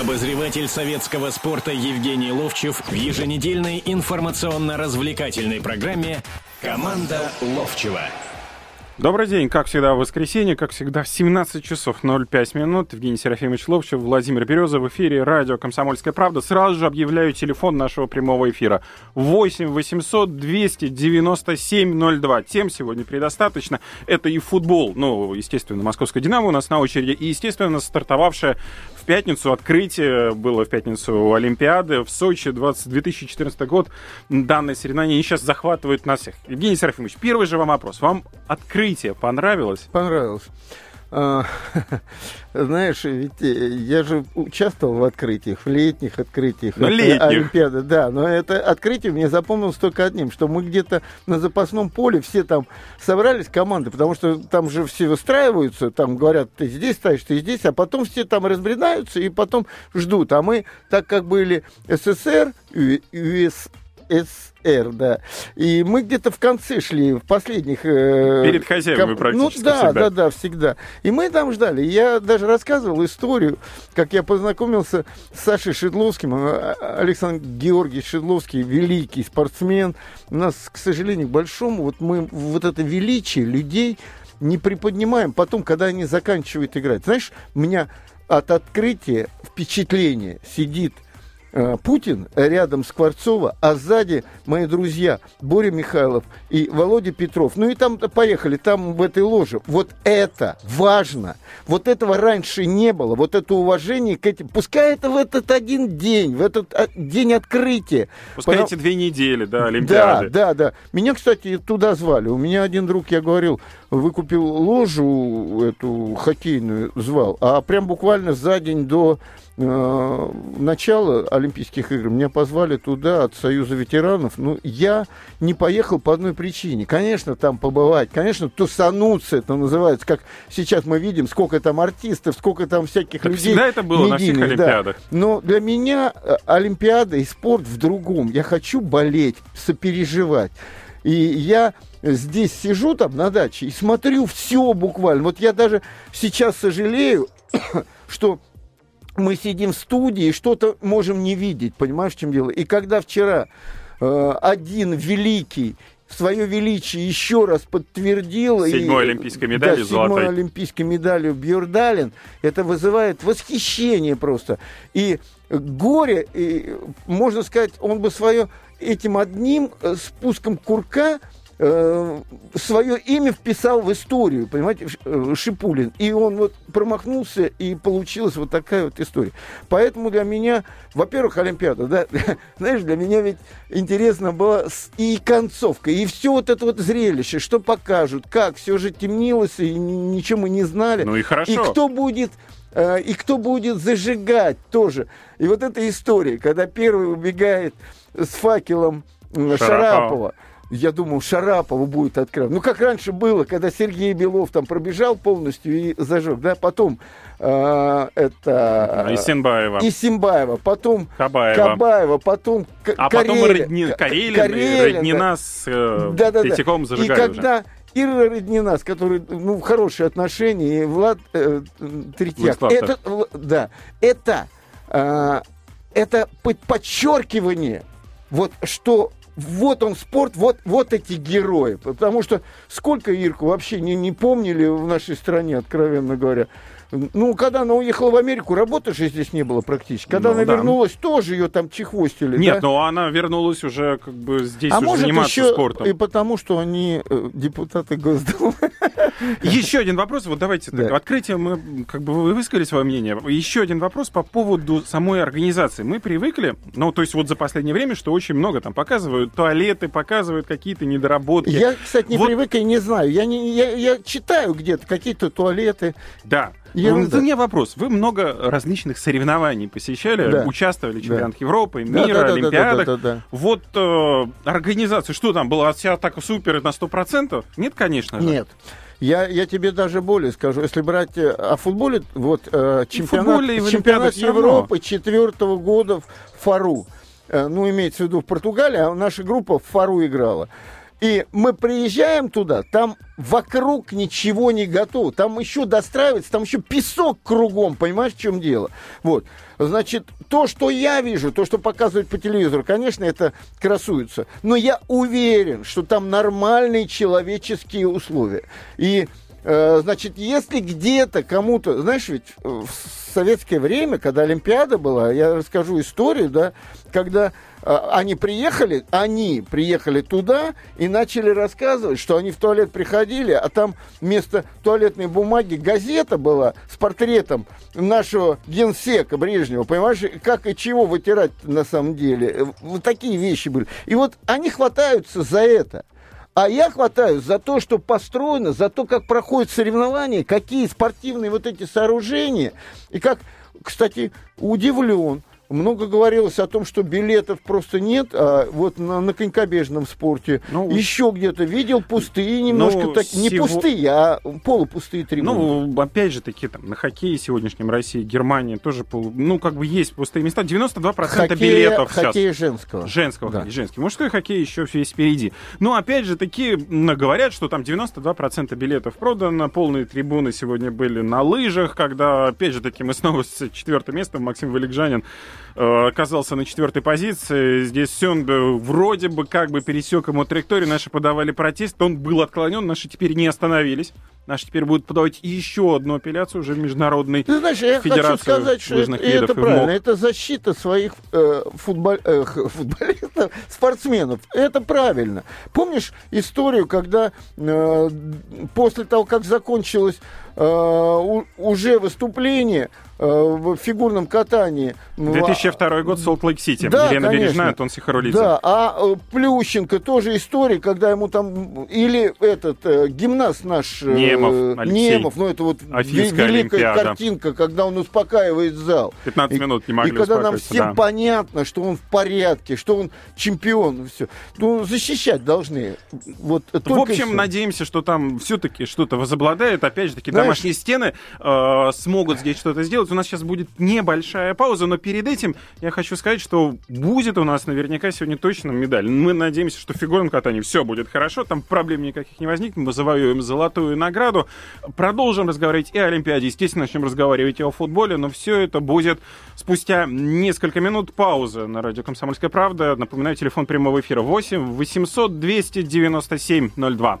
Обозреватель советского спорта Евгений Ловчев в еженедельной информационно-развлекательной программе «Команда Ловчева». Добрый день, как всегда, в воскресенье, как всегда, в 17 часов 05 минут. Евгений Серафимович Ловчев, Владимир Береза в эфире радио «Комсомольская правда». Сразу же объявляю телефон нашего прямого эфира. 8 800 297 02. Тем сегодня предостаточно. Это и футбол, ну, естественно, московская «Динамо» у нас на очереди, и, естественно, стартовавшая в пятницу открытие было в пятницу Олимпиады в Сочи 20, 2014 год. Данное соревнование сейчас захватывает нас всех. Евгений Серафимович, первый же вам вопрос. Вам открытие понравилось? Понравилось. А, знаешь, ведь э, я же участвовал в открытиях, в летних открытиях. Ну, летних. Олимпиады, да. Но это открытие мне запомнилось только одним, что мы где-то на запасном поле все там собрались, команды, потому что там же все выстраиваются, там говорят, ты здесь стоишь, ты здесь, а потом все там разбредаются и потом ждут. А мы, так как были СССР, ЮС, СР, да. И мы где-то в конце шли, в последних... Э, Перед хозяевами комп... практически Ну да, всегда. да, да, всегда. И мы там ждали. Я даже рассказывал историю, как я познакомился с Сашей Шедловским. А, Александр Георгиевич Шедловский, великий спортсмен. У нас, к сожалению, к большому, вот мы вот это величие людей не приподнимаем потом, когда они заканчивают играть. Знаешь, у меня от открытия впечатление сидит Э, Путин рядом Скворцова, а сзади мои друзья Боря Михайлов и Володя Петров. Ну и там поехали, там в этой ложе. Вот это важно. Вот этого раньше не было. Вот это уважение к этим. Пускай это в этот один день, в этот а, день открытия. Пускай Потому... эти две недели, да, Олимпиады. Да, да, да. Меня, кстати, туда звали. У меня один друг, я говорил, выкупил ложу эту хоккейную, звал, а прям буквально за день до э, начала Олимпийских игр меня позвали туда от Союза ветеранов. Ну, я не поехал по одной причине. Конечно, там побывать, конечно, тусануться, это называется, как сейчас мы видим, сколько там артистов, сколько там всяких так людей. Всегда это было на всех Олимпиадах. Да. Но для меня э, Олимпиада и спорт в другом. Я хочу болеть, сопереживать. И я здесь сижу там на даче и смотрю все буквально. Вот я даже сейчас сожалею, что мы сидим в студии и что-то можем не видеть, понимаешь, в чем дело? И когда вчера э, один великий свое величие еще раз подтвердил. Седьмой и, олимпийской медалью да, седьмой олимпийской медалью Бьордален. Это вызывает восхищение просто. И горе, и, можно сказать, он бы свое этим одним э, спуском курка э, свое имя вписал в историю, понимаете, э, Шипулин. И он вот промахнулся, и получилась вот такая вот история. Поэтому для меня, во-первых, Олимпиада, да, знаешь, для меня ведь интересно было и концовка, и все вот это вот зрелище, что покажут, как, все же темнилось, и ничего мы не знали. Ну и хорошо. И кто будет э, и кто будет зажигать тоже. И вот эта история, когда первый убегает с факелом Шарапова, Шарапова я думал, Шарапова будет открывать. Ну, как раньше было, когда Сергей Белов там пробежал полностью и зажег, да, потом э, это... Исимбаева. Исимбаева, потом Кабаева, Кабаева потом А потом Родни... Карелин, Карелин, Роднина да. с э, да, да, Третьяком зажигали И когда уже. Ира Роднина, с которой ну, хорошие отношения, и Влад э, Третьяк. Это, да, это, э, это подчеркивание, вот что вот он спорт, вот, вот эти герои. Потому что сколько Ирку вообще не, не помнили в нашей стране, откровенно говоря. Ну, когда она уехала в Америку, работы же здесь не было практически. Когда ну, она да. вернулась, тоже ее там чехвостили. Нет, да? но она вернулась уже как бы здесь а уже может заниматься еще спортом. И потому, что они э, депутаты Госдумы. Еще один вопрос. Вот давайте да. так, открытие мы как бы вы высказали свое мнение. Еще один вопрос по поводу самой организации. Мы привыкли, ну, то есть вот за последнее время, что очень много там показывают туалеты, показывают какие-то недоработки. Я, кстати, не вот... привык и не знаю. Я, не, я, я читаю где-то какие-то туалеты. Да. Ерунда. У меня вопрос. Вы много различных соревнований посещали, да. участвовали в чемпионатах да. Европы, мира, да, да, Олимпиадах. Да, да, да, да, Вот э, организация, что там, была вся так супер на 100%? Нет, конечно же. Нет. Я, я тебе даже более скажу, если брать э, о футболе, вот э, чемпионат, футболе чемпионат Европы четвертого года в Фару, э, ну, имеется в виду в Португалии, а наша группа в Фару играла. И мы приезжаем туда, там вокруг ничего не готово. Там еще достраивается, там еще песок кругом, понимаешь, в чем дело? Вот. Значит, то, что я вижу, то, что показывают по телевизору, конечно, это красуется. Но я уверен, что там нормальные человеческие условия. И значит, если где-то кому-то, знаешь, ведь в советское время, когда Олимпиада была, я расскажу историю, да, когда э, они приехали, они приехали туда и начали рассказывать, что они в туалет приходили, а там вместо туалетной бумаги газета была с портретом нашего генсека Брежнева, понимаешь, как и чего вытирать на самом деле. Вот такие вещи были. И вот они хватаются за это. А я хватаюсь за то, что построено, за то, как проходят соревнования, какие спортивные вот эти сооружения. И как, кстати, удивлен, много говорилось о том, что билетов просто нет, а вот на, на конькобежном спорте ну, еще где-то видел пустые немножко, ну, так, не сего... пустые, а полупустые трибуны. Ну, опять же таки, там, на хоккее сегодняшнем России, Германия тоже, полу... ну, как бы есть пустые места, 92% хоккея, билетов сейчас. женского. Женского, да. хоккей, женский. Мужской хоккей еще весь впереди. Но, опять же таки, говорят, что там 92% билетов продано, полные трибуны сегодня были на лыжах, когда, опять же таки, мы снова с четвертым местом, Максим Валикжанин оказался на четвертой позиции. Здесь Сён вроде бы как бы пересек ему траекторию. Наши подавали протест. Он был отклонен. Наши теперь не остановились. Наши теперь будут подавать еще одну апелляцию уже в Международной Ты знаешь, я хочу сказать, что это, это правильно. Это защита своих э, футбол, э, футболистов, спортсменов. Это правильно. Помнишь историю, когда э, после того, как закончилось э, уже выступление, Э, в фигурном катании. 2002 ну, год, Солт-Лейк-Сити. Да, Елена конечно. Бережная, Антон Сихарулидзе. Да, а э, Плющенко тоже история, когда ему там... Или этот э, гимнаст наш... Э, Немов, Алексей. Немов, ну это вот Афинская великая Олимпиада. картинка, когда он успокаивает зал. 15 минут не могли И когда нам всем да. понятно, что он в порядке, что он чемпион, все. Ну, защищать должны. Вот, в общем, надеемся, что там все-таки что-то возобладает. Опять же таки, Знаешь, домашние стены э, смогут здесь что-то сделать делать. У нас сейчас будет небольшая пауза, но перед этим я хочу сказать, что будет у нас наверняка сегодня точно медаль. Мы надеемся, что в фигурном катании все будет хорошо, там проблем никаких не возникнет, мы завоюем золотую награду. Продолжим разговаривать и о Олимпиаде, естественно, начнем разговаривать и о футболе, но все это будет спустя несколько минут паузы на радио «Комсомольская правда». Напоминаю, телефон прямого эфира 8 800 297 02.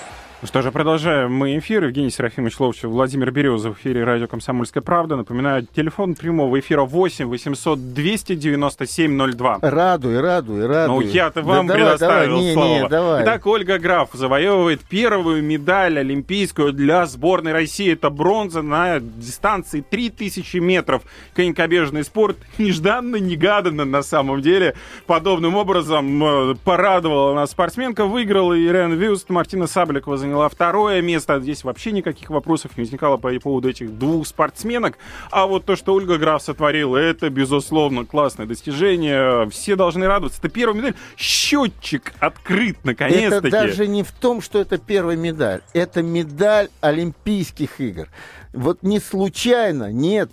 Ну что же, продолжаем мы эфир. Евгений Серафимович Ловчев, Владимир Березов в эфире радио «Комсомольская правда». Напоминаю, телефон прямого эфира 8 800 297 02. Радуй, радуй, радуй. Ну, я-то вам да предоставил давай, не, слово. Не, давай. Итак, Ольга Граф завоевывает первую медаль олимпийскую для сборной России. Это бронза на дистанции 3000 метров. Конькобежный спорт нежданно, негаданно на самом деле. Подобным образом э, порадовала нас спортсменка. Выиграла Ирен Вюст, Мартина Сабликова заняла заняла второе место. Здесь вообще никаких вопросов не возникало по поводу этих двух спортсменок. А вот то, что Ольга Граф сотворила, это, безусловно, классное достижение. Все должны радоваться. Это первая медаль. Счетчик открыт, наконец-таки. Это даже не в том, что это первая медаль. Это медаль Олимпийских игр. Вот не случайно нет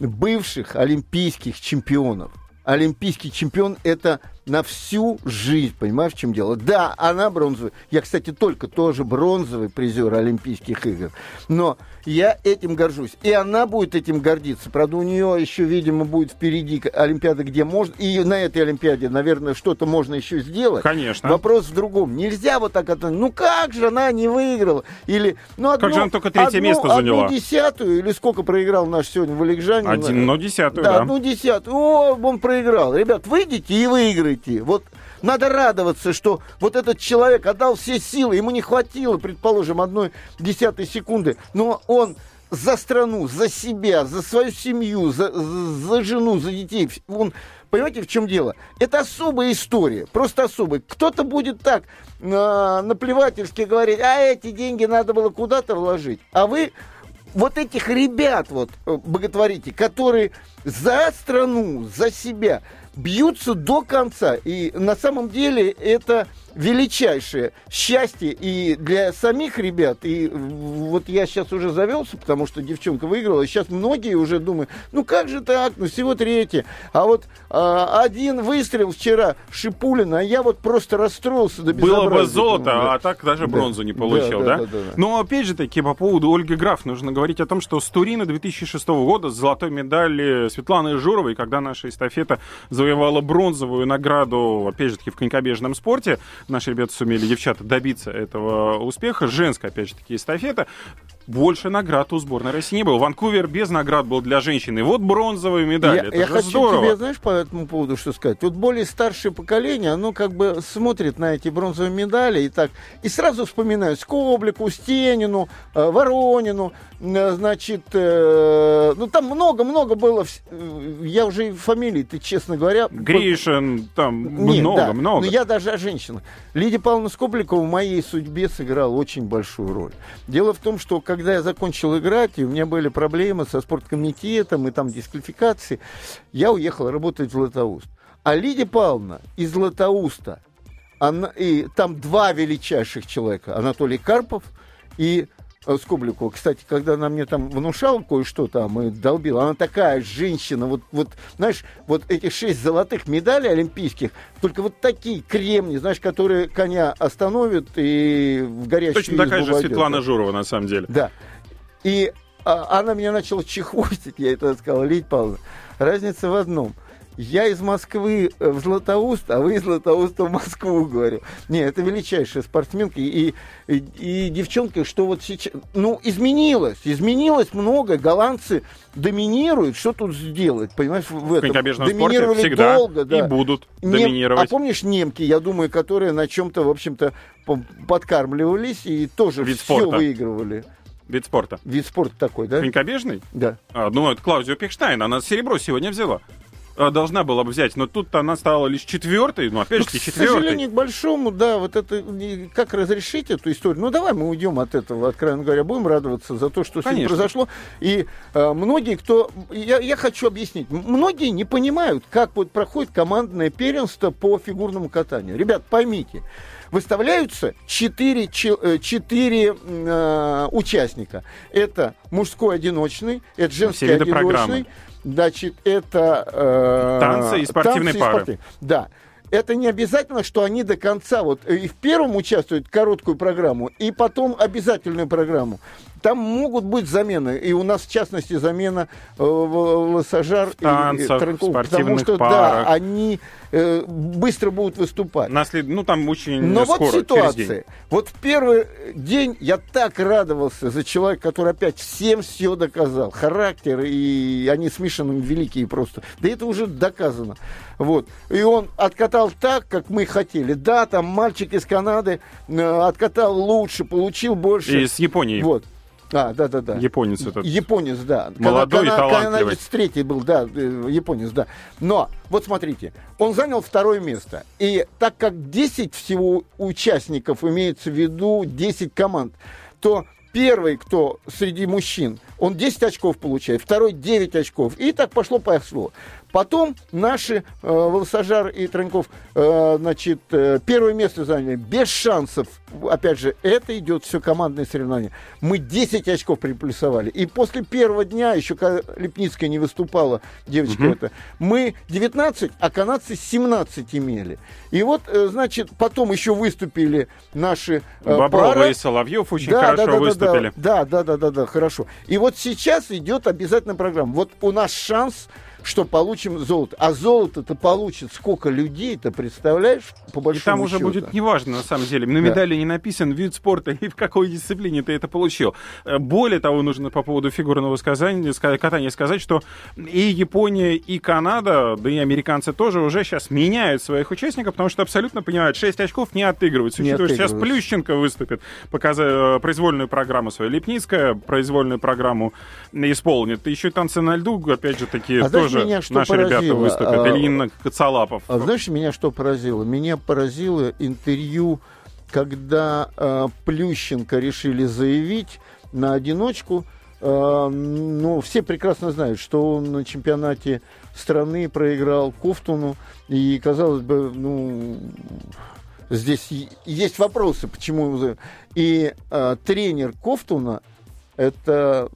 бывших олимпийских чемпионов. Олимпийский чемпион – это на всю жизнь, понимаешь, в чем дело? Да, она бронзовая. Я, кстати, только тоже бронзовый призер Олимпийских игр. Но я этим горжусь. И она будет этим гордиться. Правда, у нее еще, видимо, будет впереди Олимпиада, где можно... И на этой Олимпиаде, наверное, что-то можно еще сделать. Конечно. Вопрос в другом. Нельзя вот так это... Ну как же она не выиграла? Или... Ну, одну, как же она только третье одну, место заняла? Одну десятую, или сколько проиграл наш сегодня Валикжанин? Один, ну, десятую, да. Да, одну десятую. О, он проиграл. Ребят, выйдите и выиграйте. Вот надо радоваться, что вот этот человек отдал все силы, ему не хватило, предположим, одной десятой секунды, но он за страну, за себя, за свою семью, за, за жену, за детей. Он, понимаете, в чем дело? Это особая история, просто особая. Кто-то будет так э, наплевательски говорить, а эти деньги надо было куда-то вложить. А вы вот этих ребят вот э, боготворите, которые за страну, за себя, бьются до конца. И на самом деле это величайшее счастье и для самих ребят, и вот я сейчас уже завелся, потому что девчонка выиграла, и сейчас многие уже думают, ну как же так, ну всего третье, а вот а, один выстрел вчера Шипулина, а я вот просто расстроился до Было бы золото, да. а так даже бронзу да. не получил, да? да? да, да, да. Но опять же таки по поводу Ольги Граф нужно говорить о том, что с Турина 2006 года с золотой медали Светланы Журовой, когда наша эстафета завоевала бронзовую награду, опять же таки в конькобежном спорте, наши ребята сумели, девчата, добиться этого успеха. Женская, опять же таки, эстафета больше наград у сборной России не было. Ванкувер без наград был для женщины. Вот бронзовые медали. Я, Это я хочу здорово. тебе, знаешь, по этому поводу что сказать. Вот более старшее поколение, оно как бы смотрит на эти бронзовые медали и так, и сразу вспоминает Скоблику, Стенину, э, Воронину, э, значит, э, ну там много-много было, я уже фамилии, ты честно говоря... Гришин, там Нет, много, да, много. Но я даже о женщинах. Лидия Павловна Скобликова в моей судьбе сыграла очень большую роль. Дело в том, что когда я закончил играть, и у меня были проблемы со спорткомитетом, и там дисквалификации, я уехал работать в Златоуст. А Лидия Павловна из Златоуста, она, и там два величайших человека, Анатолий Карпов и Э, Скобликова. Кстати, когда она мне там внушала кое-что там и долбила, она такая женщина, вот, вот, знаешь, вот эти шесть золотых медалей олимпийских, только вот такие кремни, знаешь, которые коня остановят и в горячую Точно такая же Светлана. Журова, на самом деле. Да. И а, она меня начала чехвостить, я это сказал, Лидия Павловна. Разница в одном – я из Москвы в Златоуст, а вы из Златоуста в Москву, говорю. Не, это величайшая спортсменка и, и, и девчонка, что вот сейчас... Ну, изменилось, изменилось много, голландцы доминируют, что тут сделать, понимаешь, в этом. В Доминировали всегда долго, да. и будут Нем... доминировать. А помнишь немки, я думаю, которые на чем-то, в общем-то, подкармливались и тоже Вид все спорта. выигрывали. Вид спорта. Вид спорта такой, да? Конькобежный? Да. А, ну, это Клаудио Пехштайн, она серебро сегодня взяла. А, должна была бы взять, но тут она стала лишь четвертой, ну опять же ну, четвертой. К сожалению, к большому, да, вот это, как разрешить эту историю? Ну давай мы уйдем от этого, откровенно говоря, будем радоваться за то, что сегодня произошло. И э, многие, кто, я, я хочу объяснить, многие не понимают, как вот проходит командное первенство по фигурному катанию. Ребят, поймите, выставляются четыре, четыре э, участника. Это мужской одиночный, это женский одиночный, программы. Значит, это... Э, танцы и спортивные танцы пары. И спорты. Да. Это не обязательно, что они до конца вот и в первом участвуют короткую программу, и потом обязательную программу. Там могут быть замены. И у нас, в частности, замена э, Лосожар и Транков. Потому что, парах. да, они э, быстро будут выступать. Наслед... Ну, там очень Но скоро, вот ситуация. Вот в первый день я так радовался за человека, который опять всем все доказал. Характер, и они смешаны великие просто. Да это уже доказано. Вот. И он откатал так, как мы хотели. Да, там мальчик из Канады э, откатал лучше, получил больше. И с Японии. Вот. А, да, да, да. Японец этот. Японец, да. Молодой Кана- и талантливый. Третий был, да, э, японец, да. Но, вот смотрите, он занял второе место. И так как 10 всего участников, имеется в виду 10 команд, то первый, кто среди мужчин, он 10 очков получает, второй 9 очков. И так пошло-пошло. Потом наши э, Волосожар и Траньков, э, значит, э, первое место заняли без шансов. Опять же, это идет все командное соревнование. Мы 10 очков приплюсовали. И после первого дня, еще когда Лепницкая не выступала, девочка угу. это, мы 19, а канадцы 17 имели. И вот, э, значит, потом еще выступили наши э, Боброва пара. и Соловьев очень да, хорошо да, да, выступили. Да, да, да, да, да, хорошо. И вот сейчас идет обязательно программа. Вот у нас шанс что получим золото. А золото-то получит сколько людей, ты представляешь, по большому И там уже счету. будет неважно, на самом деле. На медали да. не написан вид спорта и в какой дисциплине ты это получил. Э, более того, нужно по поводу фигурного сказания, катания сказать, что и Япония, и Канада, да и американцы тоже уже сейчас меняют своих участников, потому что абсолютно понимают, 6 очков не отыгрываются. Учитывая, сейчас Плющенко выступит, показывая э, произвольную программу свою. Лепницкая произвольную программу исполнит. Еще танцы на льду, опять же, такие а тоже тоже меня что наши поразило? ребята выступят? А, Или Инна Коцалапов? А знаешь, меня что поразило? Меня поразило интервью, когда а, Плющенко решили заявить на одиночку. А, ну, все прекрасно знают, что он на чемпионате страны проиграл Кофтуну. И, казалось бы, ну, Здесь есть вопросы, почему... И э, тренер Кофтуна это,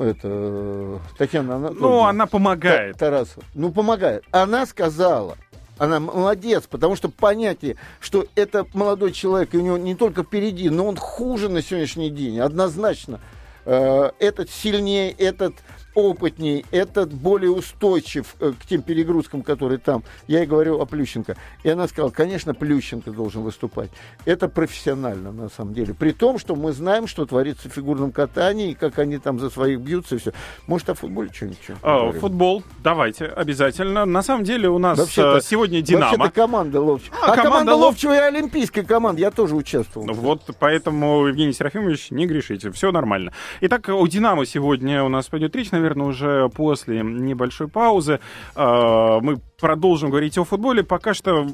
это Татьяна Анатольевна. Ну, она помогает. Тарасова. Ну, помогает. Она сказала, она молодец, потому что понятие, что это молодой человек, и у него не только впереди, но он хуже на сегодняшний день, однозначно. Э, этот сильнее, этот опытней, этот более устойчив э, к тем перегрузкам, которые там. Я и говорю о Плющенко. И она сказала, конечно, Плющенко должен выступать. Это профессионально, на самом деле. При том, что мы знаем, что творится в фигурном катании, и как они там за своих бьются и все. Может, о футболе что-нибудь? А, футбол, давайте, обязательно. На самом деле у нас вообще сегодня «Динамо». Вообще-то команда Ловчева. А, а команда, команда Ловчева и олимпийская команда. Я тоже участвовал. Вот поэтому, Евгений Серафимович, не грешите. Все нормально. Итак, у «Динамо» сегодня у нас пойдет речь, наверное, наверное, уже после небольшой паузы. А, мы продолжим говорить о футболе. Пока что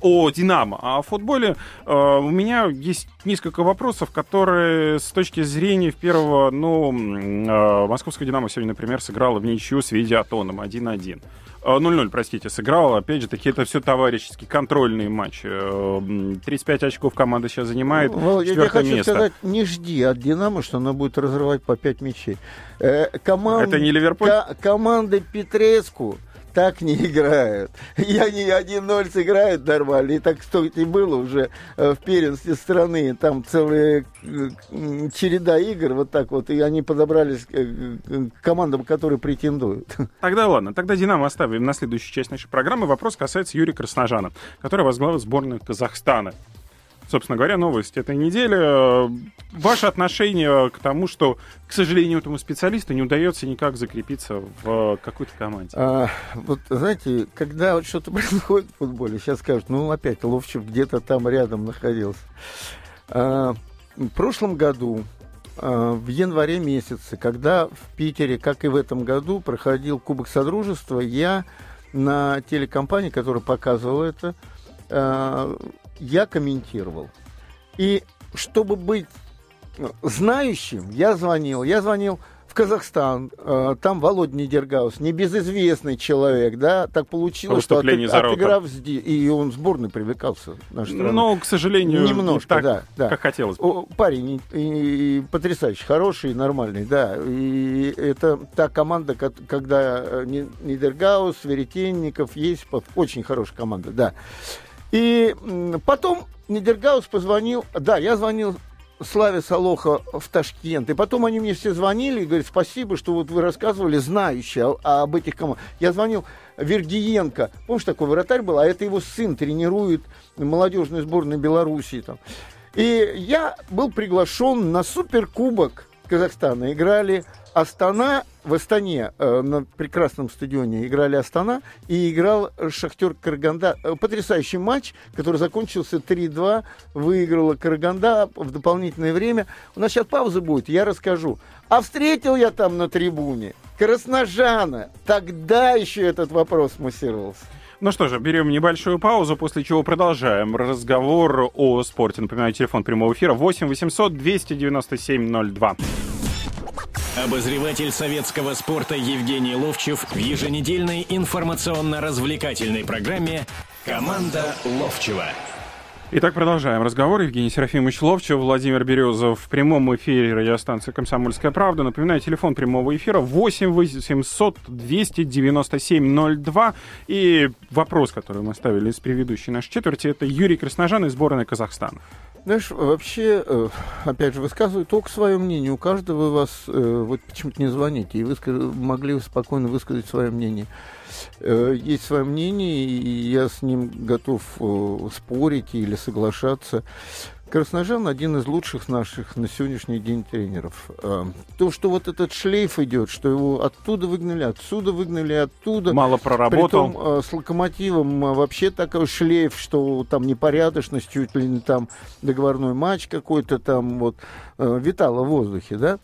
о Динамо. А о футболе э, у меня есть несколько вопросов, которые с точки зрения первого, ну, э, московская Динамо сегодня, например, сыграла в ничью с Видеотоном 1-1. 0-0, простите, сыграла. Опять же, такие это все товарищеские, контрольные матчи. 35 очков команда сейчас занимает. Ну, я хочу место. сказать, не жди от Динамо, что она будет разрывать по 5 мячей. Э, команд... Это не Ливерпуль? Ко- команды Петреску так не играют. И они 1-0 сыграют нормально. И так что и было уже э, в первенстве страны. Там целая э, череда игр вот так вот. И они подобрались к командам, которые претендуют. Тогда ладно. Тогда «Динамо» оставим на следующую часть нашей программы. Вопрос касается Юрия Красножана, который возглавил сборную Казахстана собственно говоря, новость этой недели. Ваше отношение к тому, что, к сожалению, этому специалисту не удается никак закрепиться в какой-то команде? А, вот, знаете, когда вот что-то происходит в футболе, сейчас скажут, ну, опять Ловчев где-то там рядом находился. А, в прошлом году а, в январе месяце, когда в Питере, как и в этом году, проходил Кубок Содружества, я на телекомпании, которая показывала это, а, я комментировал. И чтобы быть знающим, я звонил. Я звонил в Казахстан, э, там Володя Нидергаус, небезызвестный человек, да, так получилось, что от, отыграв и он в сборной привлекался страны. Но, к сожалению, немножко, так, да, да. как хотелось бы. Парень и, и потрясающий, хороший, нормальный, да, и это та команда, когда э, Нидергаус, Веретенников, Есипов, очень хорошая команда, да. И потом Нидергаус позвонил, да, я звонил Славе Солоха в Ташкент. И потом они мне все звонили и говорят, спасибо, что вот вы рассказывали, знающие об этих командах. Я звонил Вергиенко, помнишь, такой вратарь был, а это его сын тренирует молодежную сборную Белоруссии. Там. И я был приглашен на суперкубок Казахстана. Играли Астана в Астане э, на прекрасном стадионе играли Астана и играл Шахтер Караганда. Э, потрясающий матч, который закончился 3-2. Выиграла Караганда в дополнительное время. У нас сейчас пауза будет, я расскажу. А встретил я там на трибуне Красножана. Тогда еще этот вопрос муссировался. Ну что же, берем небольшую паузу, после чего продолжаем разговор о спорте. Напоминаю, телефон прямого эфира 8 800 297 02. Обозреватель советского спорта Евгений Ловчев в еженедельной информационно-развлекательной программе «Команда Ловчева». Итак, продолжаем разговор. Евгений Серафимович Ловчев, Владимир Березов в прямом эфире радиостанции «Комсомольская правда». Напоминаю, телефон прямого эфира 8 800 297 02. И вопрос, который мы ставили из предыдущей нашей четверти, это Юрий Красножан из сборной Казахстана. Знаешь, вообще, э, опять же, высказываю только свое мнение. У каждого вас, э, вот почему-то не звоните, и вы могли спокойно высказать свое мнение. Э, есть свое мнение, и я с ним готов спорить или соглашаться. Красножан один из лучших наших на сегодняшний день тренеров. А, то, что вот этот шлейф идет, что его оттуда выгнали, отсюда выгнали, оттуда. Мало проработал. Притом, а, с локомотивом а, вообще такой шлейф, что там непорядочность, чуть ли не там договорной матч какой-то там вот витало в воздухе, да.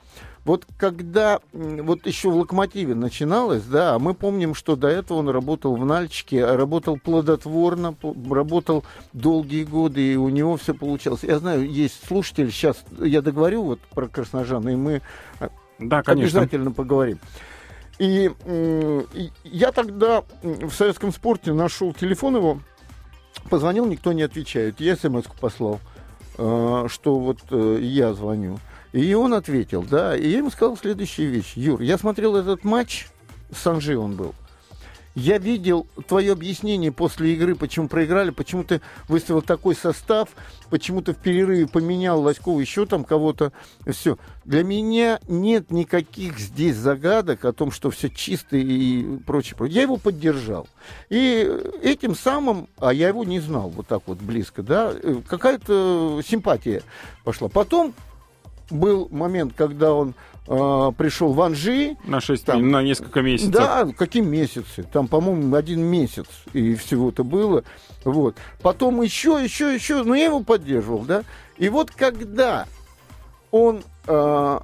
Вот когда вот еще в «Локомотиве» начиналось, да, мы помним, что до этого он работал в «Нальчике», работал плодотворно, работал долгие годы, и у него все получалось. Я знаю, есть слушатель, сейчас я договорю вот про Красножана, и мы а, да, конечно. обязательно поговорим. И э, я тогда в советском спорте нашел телефон его, Позвонил, никто не отвечает. Я смс послал, э, что вот э, я звоню. И он ответил, да. И я ему сказал следующую вещь. Юр, я смотрел этот матч, с Анжи он был. Я видел твое объяснение после игры, почему проиграли, почему ты выставил такой состав, почему ты в перерыве поменял Лоськова еще там кого-то. Все. Для меня нет никаких здесь загадок о том, что все чисто и прочее. Я его поддержал. И этим самым, а я его не знал вот так вот близко, да, какая-то симпатия пошла. Потом был момент, когда он э, пришел в Анжи. На 6 там, на несколько месяцев. Да, какие месяцы? Там, по-моему, один месяц и всего-то было. Вот. Потом еще, еще, еще, но я его поддерживал, да. И вот когда он, э,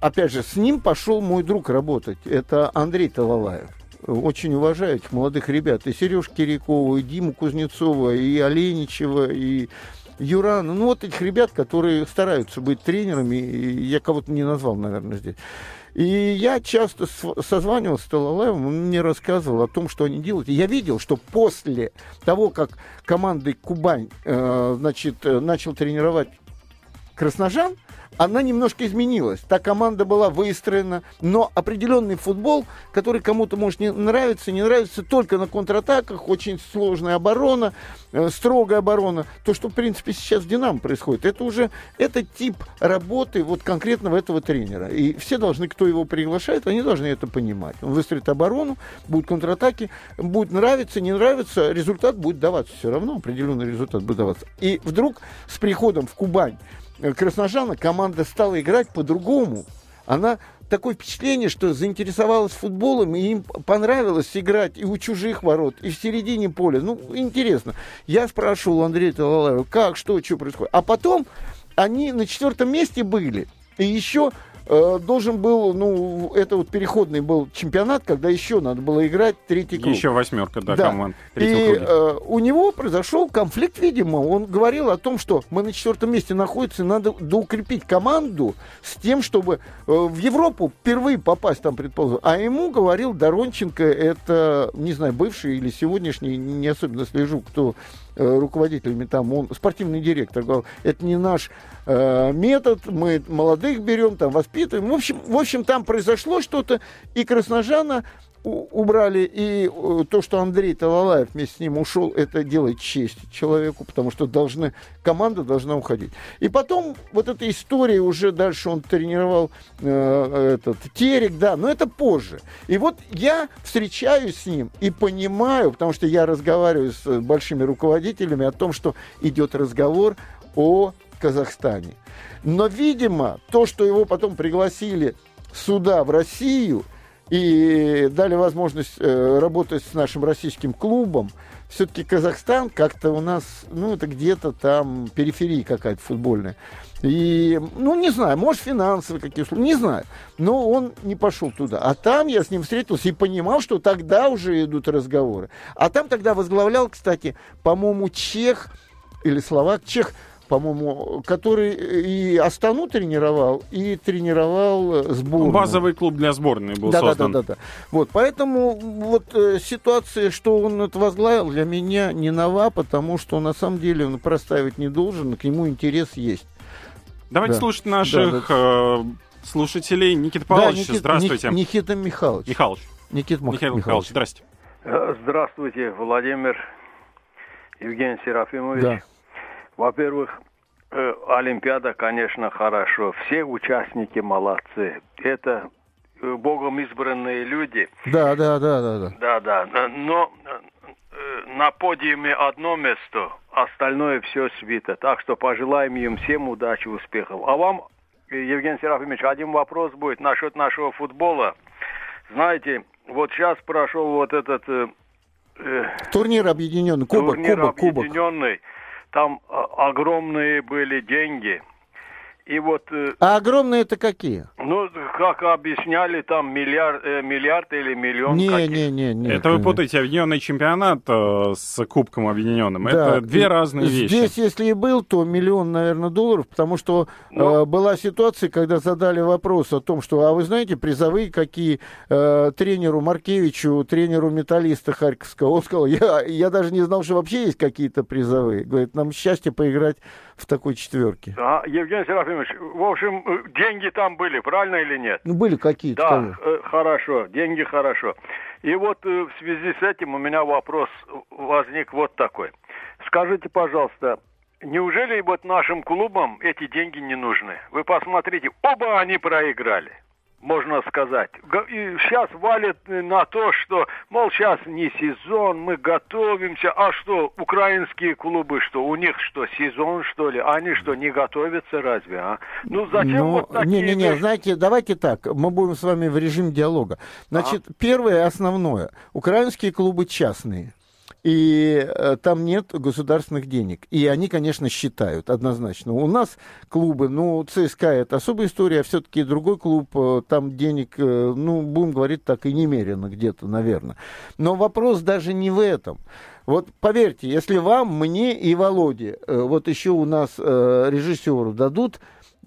опять же, с ним пошел мой друг работать, это Андрей Талалаев очень уважаю этих молодых ребят. И Сережу Кирякова, и Диму Кузнецова, и Оленичева, и Юран, ну вот этих ребят, которые стараются быть тренерами, я кого-то не назвал, наверное, здесь. И я часто созванивался с Талалаевым, он мне рассказывал о том, что они делают. И я видел, что после того, как командой Кубань э, значит, э, начал тренировать Красножан, она немножко изменилась. Та команда была выстроена, но определенный футбол, который кому-то может не нравиться, не нравится только на контратаках, очень сложная оборона, э, строгая оборона. То, что, в принципе, сейчас в «Динамо» происходит, это уже это тип работы вот конкретного этого тренера. И все должны, кто его приглашает, они должны это понимать. Он выстроит оборону, будут контратаки, будет нравиться, не нравится, результат будет даваться все равно, определенный результат будет даваться. И вдруг с приходом в Кубань Красножана команда стала играть по-другому. Она такое впечатление, что заинтересовалась футболом, и им понравилось играть и у чужих ворот, и в середине поля. Ну, интересно. Я спрашивал Андрея Талалаева, как, что, что происходит. А потом они на четвертом месте были. И еще Э, должен был, ну, это вот переходный был чемпионат, когда еще надо было играть третий круг. Еще восьмерка, да, да. команд. И э, у него произошел конфликт, видимо. Он говорил о том, что мы на четвертом месте находимся, надо доукрепить команду с тем, чтобы э, в Европу впервые попасть там, предположим. А ему говорил Доронченко, это, не знаю, бывший или сегодняшний, не особенно слежу, кто Э, руководителями там, он спортивный директор говорил, это не наш э, метод, мы молодых берем, там воспитываем. В общем, в общем, там произошло что-то, и Красножана убрали, и э, то, что Андрей Талалаев вместе с ним ушел, это делает честь человеку, потому что должны, команда должна уходить. И потом вот эта история, уже дальше он тренировал э, этот Терек, да, но это позже. И вот я встречаюсь с ним и понимаю, потому что я разговариваю с большими руководителями о том, что идет разговор о Казахстане. Но, видимо, то, что его потом пригласили сюда, в Россию – и дали возможность э, работать с нашим российским клубом. Все-таки Казахстан как-то у нас, ну, это где-то там периферия какая-то футбольная. И, ну, не знаю, может, финансовые какие условия, не знаю. Но он не пошел туда. А там я с ним встретился и понимал, что тогда уже идут разговоры. А там тогда возглавлял, кстати, по-моему, чех или словак, чех по-моему, который и Астану тренировал, и тренировал сборную. Базовый клуб для сборной был да, создан. Да, да, да, да. Вот, поэтому вот э, ситуация, что он это возглавил, для меня не нова, потому что на самом деле он простаивать не должен, к нему интерес есть. Давайте да. слушать наших да, да. Э, слушателей. Никита Павлович, да, Никит, здравствуйте. Никита Михайлович. Михайлович. Никита Михаил Михайлович, Михайлович, здрасте. Э, здравствуйте, Владимир Евгений Серафимович. Да. Во-первых, э, Олимпиада, конечно, хорошо. Все участники молодцы. Это э, Богом избранные люди. Да, да, да, да, да. Да, да. Но э, на подиуме одно место, остальное все свито. Так что пожелаем им всем удачи, успехов. А вам, Евгений Серафимович, один вопрос будет насчет нашего футбола. Знаете, вот сейчас прошел вот этот... Э, турнир объединенный, кубок, турнир кубок, объединенный. кубок. Там а, огромные были деньги. И вот... э, А огромные это какие? Ну, как объясняли, там миллиард, э, миллиард или миллион. Не, каких- не, не, не. Это вы путаете объединенный чемпионат э, с Кубком Объединенным. Это две разные вещи. Здесь, если и был, то миллион, наверное, долларов, потому что Ну. э, была ситуация, когда задали вопрос о том, что, а вы знаете, призовые какие э, тренеру Маркевичу, тренеру металлиста Харьковского, он сказал, я, я даже не знал, что вообще есть какие-то призовые. Говорит, нам счастье поиграть в такой четверке. А, Евгений Серафимович, в общем, э, деньги там были, правильно или нет? Ну, были какие-то. Да, э, хорошо, деньги хорошо. И вот э, в связи с этим у меня вопрос возник вот такой. Скажите, пожалуйста, неужели вот нашим клубам эти деньги не нужны? Вы посмотрите, оба они проиграли. Можно сказать. И сейчас валят э, на то, что, мол, сейчас не сезон, мы готовимся. А что, украинские клубы, что, у них что, сезон, что ли? Они что, не готовятся разве, а? Ну, зачем Ну, вот такие не-не-не, знаете, давайте так, мы будем с вами в режим диалога. Значит, первое основное, украинские клубы частные. И э, там нет государственных денег. И они, конечно, считают однозначно. У нас клубы, ну, ЦСКА это особая история, а все-таки другой клуб, э, там денег, э, ну, будем говорить так, и немерено где-то, наверное. Но вопрос даже не в этом. Вот поверьте, если вам, мне и Володе, вот еще у нас режиссеру дадут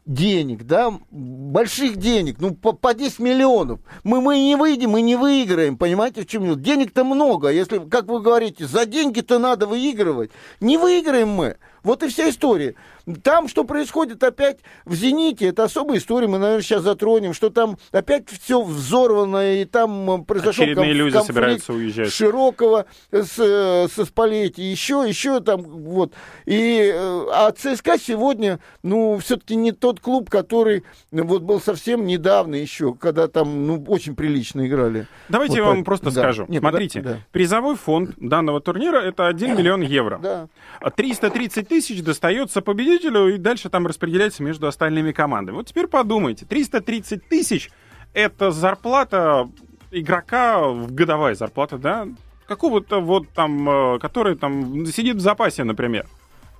денег, да, больших денег, ну, по, по 10 миллионов. Мы, мы не выйдем, мы не выиграем, понимаете, в чем дело? Денег-то много, если, как вы говорите, за деньги-то надо выигрывать. Не выиграем мы. Вот и вся история. Там, что происходит опять в «Зените», это особая история, мы, наверное, сейчас затронем, что там опять все взорвано, и там произошел Очередные люди конфликт собираются уезжать. Широкого с, э, со Спалетти, еще, еще там, вот. И, э, а ЦСКА сегодня, ну, все-таки не тот клуб, который ну, вот был совсем недавно еще, когда там, ну, очень прилично играли. Давайте Вот я вам так, просто да. скажу. Нет, Смотрите, да, да. призовой фонд данного турнира это 1 миллион евро. Да. А 330 тысяч достается победителю, и дальше там распределяется между остальными командами. Вот теперь подумайте, 330 тысяч — это зарплата игрока, годовая зарплата, да, какого-то вот там, э, который там сидит в запасе, например.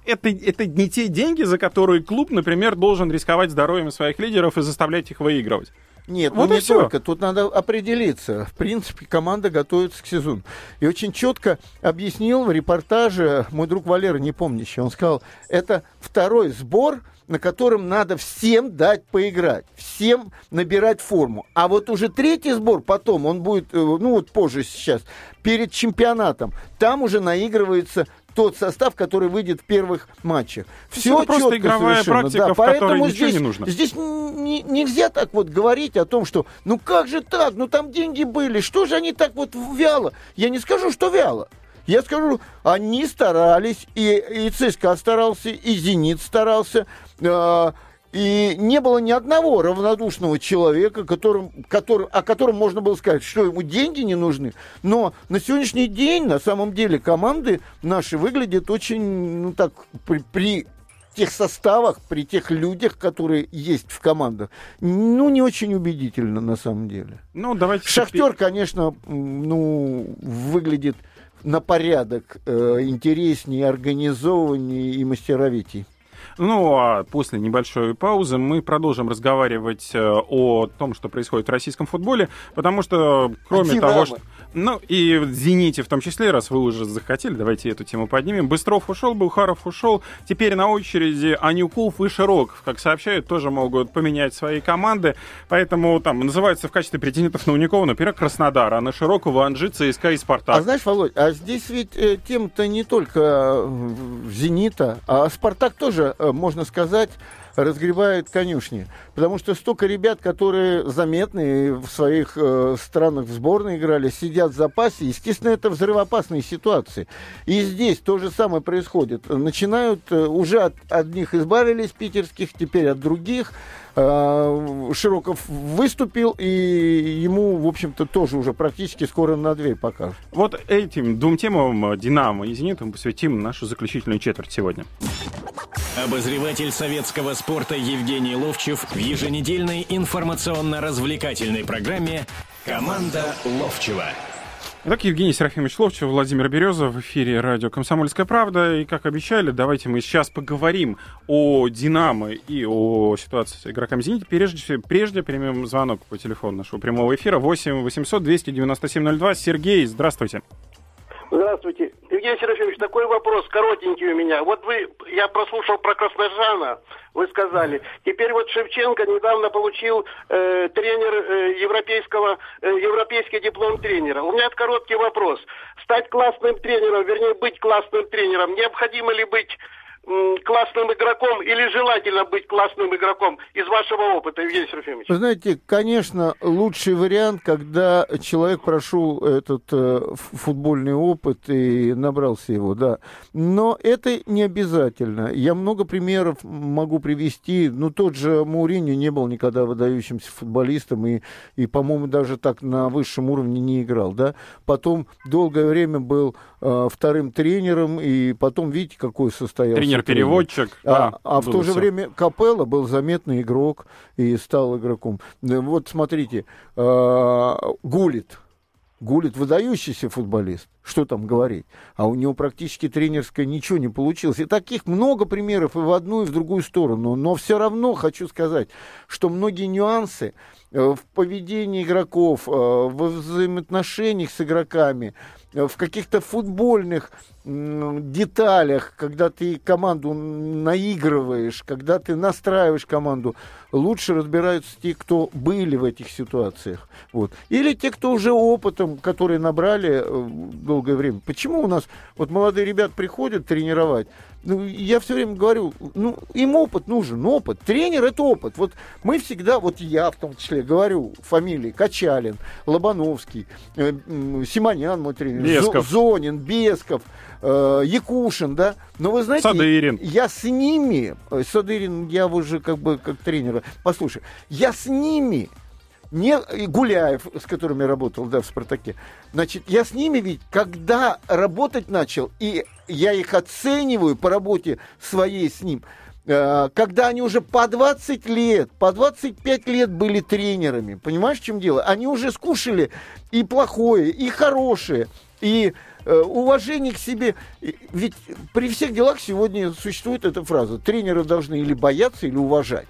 Это, это не те деньги, за которые клуб, например, должен рисковать здоровьем своих лидеров и заставлять их выигрывать. Нет, Вот ну не всё. только. Тут надо определиться. В принципе, команда готовится к сезону. И очень четко объяснил в репортаже мой друг Валера Непомнящий. Он сказал, это второй сбор, на котором надо всем дать поиграть, всем набирать форму. А вот уже третий сбор потом, он будет, э, ну вот позже сейчас, перед чемпионатом, там уже наигрывается тот состав, который выйдет в первых матчах. Все это просто игровая практика, в которой ничего не нужно. Здесь не- нельзя так вот говорить о том, что ну как же так, ну там деньги были, что же они так вот вяло? Я не скажу, что вяло. Я скажу, они старались, и, и ЦСКА старался, и Зенит старался, э, и не было ни одного равнодушного человека, которым, который, о котором можно было сказать, что ему деньги не нужны. Но на сегодняшний день, на самом деле, команды наши выглядят очень, ну так, при, при тех составах, при тех людях, которые есть в командах, ну, не очень убедительно на самом деле. Ну, давайте... Шахтер, конечно, ну, выглядит на порядок э, интереснее, организованнее и мастеровитей. Ну, а после небольшой паузы мы продолжим разговаривать э, о том, что происходит в российском футболе, потому что, кроме Динамо. того, что... Ну, и «Зените» в том числе, раз вы уже захотели, давайте эту тему поднимем. Быстров ушел, Бухаров ушел. Теперь на очереди Анюков и Широков, как сообщают, тоже могут поменять свои команды. Поэтому там называются в качестве претендентов на Унюкова, например, Краснодар, а на Широкого Анжи, ЦСКА и Спартак. А знаешь, Володь, а здесь ведь э, тема-то не только э, «Зенита», а «Спартак» тоже, э, можно сказать, разгребает конюшни. Потому что столько ребят, которые заметные в своих э, странах в сборной играли, сидят в запасе. Естественно, это взрывоопасные ситуации. И здесь то же самое происходит. Начинают, э, уже от одних избавились питерских, теперь от других. Э, Широков выступил, и ему, в общем-то, тоже уже практически скоро на дверь покажут. Вот этим двум темам, э, «Динамо» и «Зениту», мы посвятим нашу заключительную четверть сегодня. Обозреватель советского спорта Евгений Ловчев в еженедельной информационно-развлекательной программе «Команда Ловчева». Итак, Евгений Серафимович Ловчев, Владимир Береза в эфире радио «Комсомольская правда». И, как обещали, давайте мы сейчас поговорим о «Динамо» и о ситуации с игроками «Зенита». Прежде, прежде примем звонок по телефону нашего прямого эфира 8 800 297 02. Сергей, здравствуйте. Здравствуйте. Евгений Серафимович, такой вопрос, коротенький у меня. Вот вы, я прослушал про Красножана, вы сказали. Теперь вот Шевченко недавно получил э, тренер э, европейского, э, европейский диплом тренера. У меня короткий вопрос. Стать классным тренером, вернее, быть классным тренером, необходимо ли быть классным игроком или желательно быть классным игроком из вашего опыта, Евгений Серафимович? Вы знаете, конечно, лучший вариант, когда человек прошел этот э, футбольный опыт и набрался его, да. Но это не обязательно. Я много примеров могу привести. Ну, тот же Мауриньо не был никогда выдающимся футболистом и, и по-моему, даже так на высшем уровне не играл, да. Потом долгое время был э, вторым тренером, и потом, видите, какой состоялся тренер-переводчик. А, а в то же все. время Капелла был заметный игрок и стал игроком. Вот смотрите, э, Гулит. Гулит выдающийся футболист. Что там говорить? А у него практически тренерское ничего не получилось. И таких много примеров и в одну, и в другую сторону. Но все равно хочу сказать, что многие нюансы э, в поведении игроков, э, во взаимоотношениях с игроками, в каких-то футбольных деталях, когда ты команду наигрываешь, когда ты настраиваешь команду, лучше разбираются те, кто были в этих ситуациях. Вот. Или те, кто уже опытом, которые набрали э, долгое время. Почему у нас вот молодые ребят приходят тренировать, ну, я все время говорю, ну, им опыт нужен, опыт. Тренер – это опыт. Вот мы всегда, вот я в том числе, говорю фамилии Качалин, Лобановский, э, Симонян мой тренер, Бесков. Зонин, Бесков, э, Якушин, да. Но вы знаете, Садырин. я с ними, э, Садырин, я уже как бы как тренера, послушай, я с ними не Гуляев, с которыми работал, да, в «Спартаке». Значит, я с ними ведь, когда работать начал, и я их оцениваю по работе своей с ним, э, когда они уже по 20 лет, по 25 лет были тренерами, понимаешь, в чем дело? Они уже скушали и плохое, и хорошее, и э, уважение к себе. Ведь при всех делах сегодня существует эта фраза. Тренеры должны или бояться, или уважать.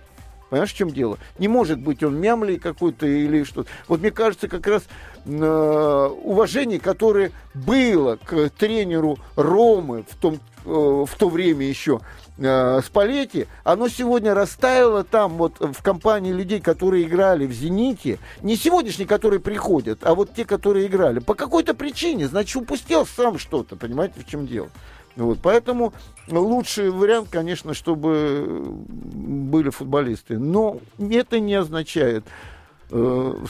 Понимаешь, в чем дело? Не может быть он мямлей какой-то или что-то. Вот мне кажется, как раз э, уважение, которое было к тренеру Ромы в, том, э, в то время еще, э, Спалетти, оно сегодня растаяло там вот в компании людей, которые играли в «Зените». Не сегодняшние, которые приходят, а вот те, которые играли. По какой-то причине, значит, упустил сам что-то, понимаете, в чем дело. Вот, поэтому лучший вариант, конечно, чтобы были футболисты. Но это не означает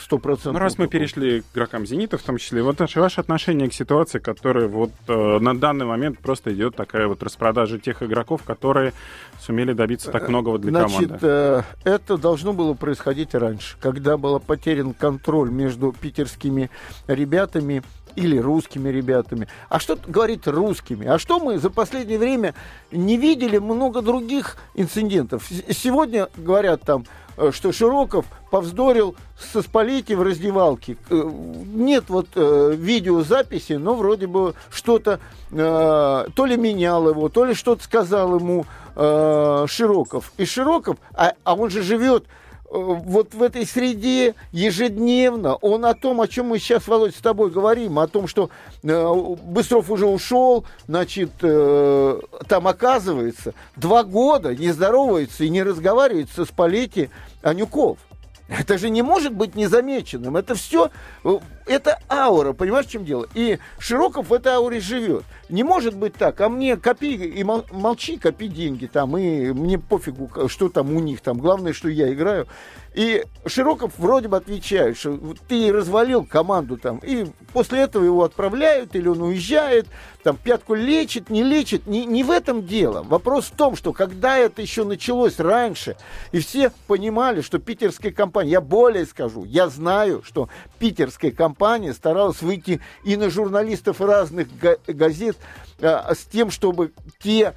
сто процентов. Ну, раз мы перешли к игрокам «Зенита», в том числе, вот ваше отношение к ситуации, которая вот э, на данный момент просто идет такая вот распродажа тех игроков, которые сумели добиться так многого для Значит, команды. Э, это должно было происходить раньше, когда был потерян контроль между питерскими ребятами или русскими ребятами. А что говорит русскими? А что мы за последнее время не видели много других инцидентов? Сегодня говорят там, э, что Широков повздорил со Сполети в раздевалке. Э, нет вот э, видеозаписи, но вроде бы что-то э, то ли менял его, то ли что-то сказал ему э, Широков. И Широков, а, а он же живет Э, вот в этой среде ежедневно он о том, о чем мы сейчас, Володь, с тобой говорим, о том, что э, Быстров уже ушел, значит, э, там оказывается, два года не здоровается и не разговаривает со Спалетти Анюков. Это же не может быть незамеченным. Это все, э, это аура, понимаешь, в чем дело? И Широков в этой ауре живет. Не может быть так, а мне копи и молчи, копи деньги там, и мне пофигу, что там у них там. Главное, что я играю. И Широков вроде бы отвечает, что ты развалил команду там, и после этого его отправляют, или он уезжает, там пятку лечит, не лечит. Не, не в этом дело. Вопрос в том, что когда это еще началось раньше, и все понимали, что питерская компания, я более скажу, я знаю, что питерская компания старалась выйти и на журналистов разных газет а, с тем, чтобы те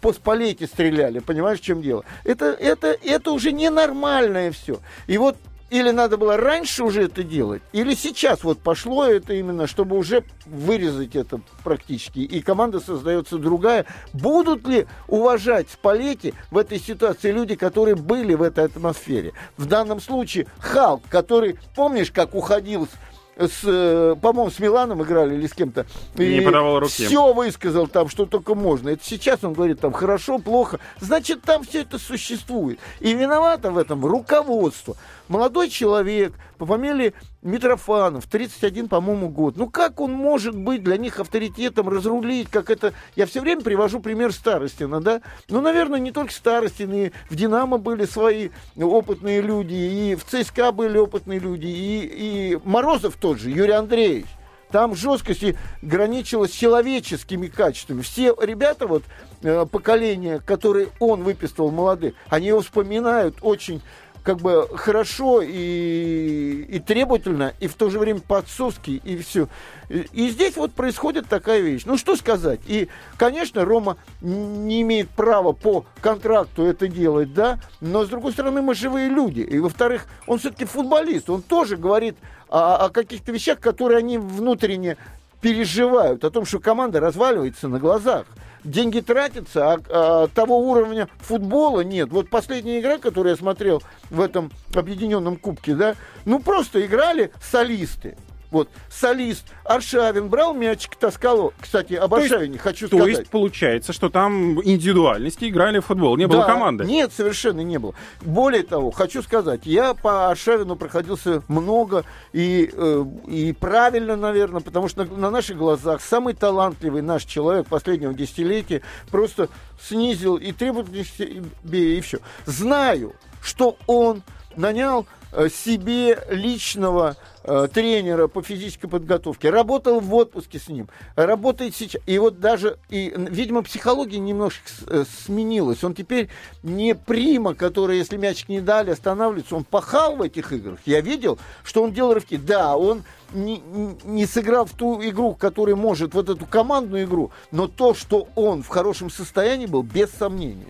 по стреляли, понимаешь, в чем дело? Это, это, это уже ненормальное все. И вот или надо было раньше уже это делать, или сейчас вот пошло это именно, чтобы уже вырезать это практически, и команда создается другая. Будут ли уважать Спалетти в этой ситуации люди, которые были в этой атмосфере? В данном случае Халк, который, помнишь, как уходил с с, э, по-моему, с Миланом играли или с кем-то. И не подавал руки. Все высказал там, что только можно. Это сейчас он говорит там хорошо, плохо. Значит, там все это существует. И виновато в этом руководство. Молодой человек по фамилии Митрофанов, 31, по-моему, год. Ну, как он может быть для них авторитетом, разрулить, как это... Я все время привожу пример Старостина, да? Ну, наверное, не только Старостин, и в «Динамо» были свои опытные люди, и в ЦСКА были опытные люди, и, и Морозов тот же, Юрий Андреевич. Там жесткость граничила с человеческими качествами. Все ребята, вот э, поколение, которые он выписывал молодых, они его вспоминают очень как бы хорошо и, и требовательно, и в то же время по-отцовски, и все. И, и здесь вот происходит такая вещь. Ну, что сказать? И, конечно, Рома не имеет права по контракту это делать, да, но, с другой стороны, мы живые люди. И, во-вторых, он все-таки футболист, он тоже говорит о, о каких-то вещах, которые они внутренне переживают, о том, что команда разваливается на глазах деньги тратятся, а, а того уровня футбола нет. Вот последняя игра, которую я смотрел в этом объединенном кубке, да, ну просто играли солисты. Вот, солист Аршавин брал мячик, таскал его. Кстати, об Аршавине хочу то сказать. То есть получается, что там индивидуальности играли в футбол, не было да, команды? Нет, совершенно не было. Более того, хочу сказать, я по Аршавину проходился много и, э, и правильно, наверное, потому что на, на наших глазах самый талантливый наш человек последнего десятилетия просто снизил и требовательность, и, и все. Знаю, что он нанял себе личного Э, тренера по физической подготовке, работал в отпуске с ним, работает сейчас. И вот даже, и, видимо, психология немножко э, сменилась. Он теперь не прима, который, если мячик не дали, останавливается. Он пахал в этих играх. Я видел, что он делал рывки. Да, он не, не сыграл в ту игру, которая может, вот эту командную игру, но то, что он в хорошем состоянии был, без сомнения.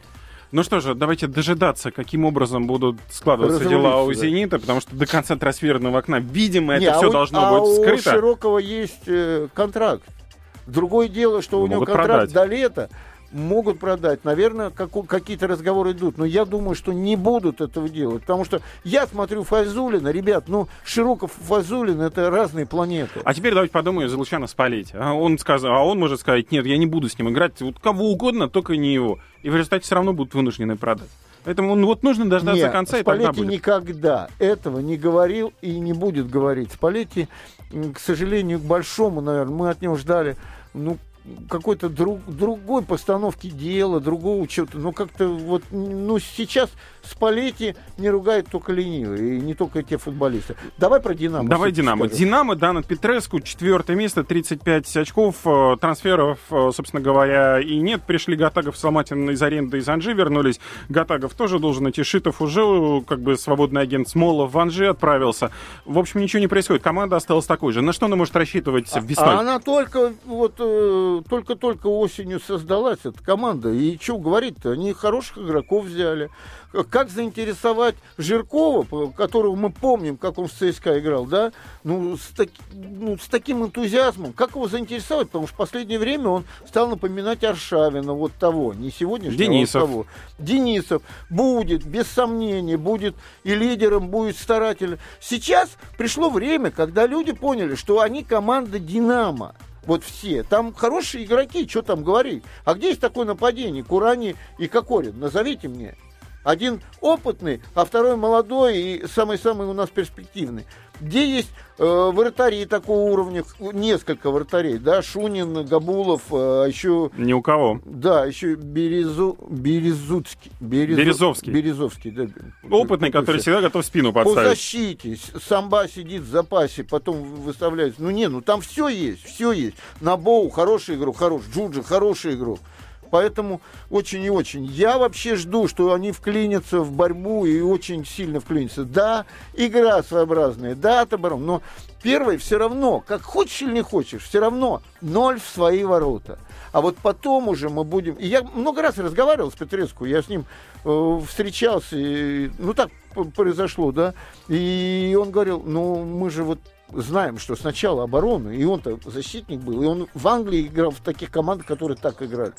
Ну что же, давайте дожидаться, каким образом будут складываться дела у «Зенита», потому что до конца трансферного окна, видимо, это Не, все а должно а быть скрыто. у Широкого есть э, контракт. Другое дело, что Могут у него контракт продать. до лета могут продать. Наверное, как, какие-то разговоры идут. Но я думаю, что не будут этого делать. Потому что я смотрю Файзулина, ребят, ну, Широков и Файзулин это разные планеты. А теперь давайте подумаем за Лучана спалить. А он, сказ... а он может сказать, нет, я не буду с ним играть. Вот кого угодно, только не его. И в результате все равно будут вынуждены продать. Поэтому ну, вот нужно дождаться Нет, конца, и тогда будет. никогда этого не говорил и не будет говорить. Спалетти, к сожалению, к большому, наверное, мы от него ждали ну, какой-то друг, другой постановки дела, другого чего-то. Ну, как-то вот, ну, сейчас Спалетти не ругает только ленивые, и не только те футболисты. Давай про «Динамо». Давай «Динамо». Скажу. «Динамо», Дана Петреску, четвертое место, 35 очков, э, трансферов, э, собственно говоря, и нет. Пришли Гатагов, Соломатин из аренды из Анжи вернулись. Гатагов тоже должен идти. Шитов уже, как бы, свободный агент Смолов в Анжи отправился. В общем, ничего не происходит. Команда осталась такой же. На что она может рассчитывать а, весной? А она только вот э, только-только осенью создалась, эта команда. И что говорить-то? Они хороших игроков взяли как заинтересовать Жиркова, которого мы помним, как он в ЦСКА играл, да, ну с, таки, ну, с таким энтузиазмом, как его заинтересовать, потому что в последнее время он стал напоминать Аршавина, вот того, не сегодняшнего, Денисов. а вот того. Денисов будет, без сомнения, будет и лидером, будет старателем. Сейчас пришло время, когда люди поняли, что они команда «Динамо». Вот все. Там хорошие игроки, что там говорить. А где есть такое нападение? Курани и Кокорин? Назовите мне. Один опытный, а второй молодой и самый-самый у нас перспективный. Где есть э, вратари такого уровня, несколько вратарей, да, Шунин, Габулов, э, еще... Ни у кого. Да, еще Березу, Березуцкий. Березу, Березовский. Березовский, да. Опытный, который всегда готов спину подставить. По защите. Самба сидит в запасе, потом выставляется. Ну не, ну там все есть, все есть. Набоу хороший игрок, хороший. Джуджи хороший игрок. Поэтому очень и очень. Я вообще жду, что они вклинятся в борьбу и очень сильно вклинятся. Да, игра своеобразная, да, от оборон, но первый все равно, как хочешь или не хочешь, все равно ноль в свои ворота. А вот потом уже мы будем... И я много раз разговаривал с Петреску, я с ним э, встречался, и, ну так произошло, да, и он говорил, ну мы же вот знаем, что сначала обороны, и он-то защитник был, и он в Англии играл в таких командах, которые так играли.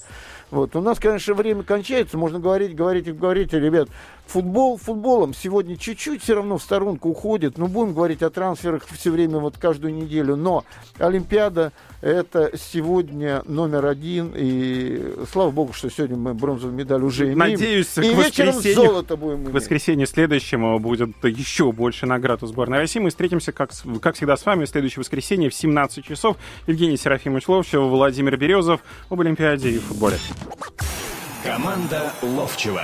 Вот. У нас, конечно, время кончается, можно говорить, говорить и говорить, ребят, футбол футболом сегодня чуть-чуть все равно в сторонку уходит, ну, будем говорить о трансферах все время, вот каждую неделю, но Олимпиада это сегодня номер один, и слава богу, что сегодня мы бронзовую медаль уже имеем. Надеюсь, и к вечером воскресенью, золото будем иметь. к воскресенью следующему будет еще больше наград у сборной России. Мы встретимся, как, как всегда, с вами в следующее воскресенье в 17 часов. Евгений Серафимович Ловчев, Владимир Березов об Олимпиаде и футболе. Команда Ловчева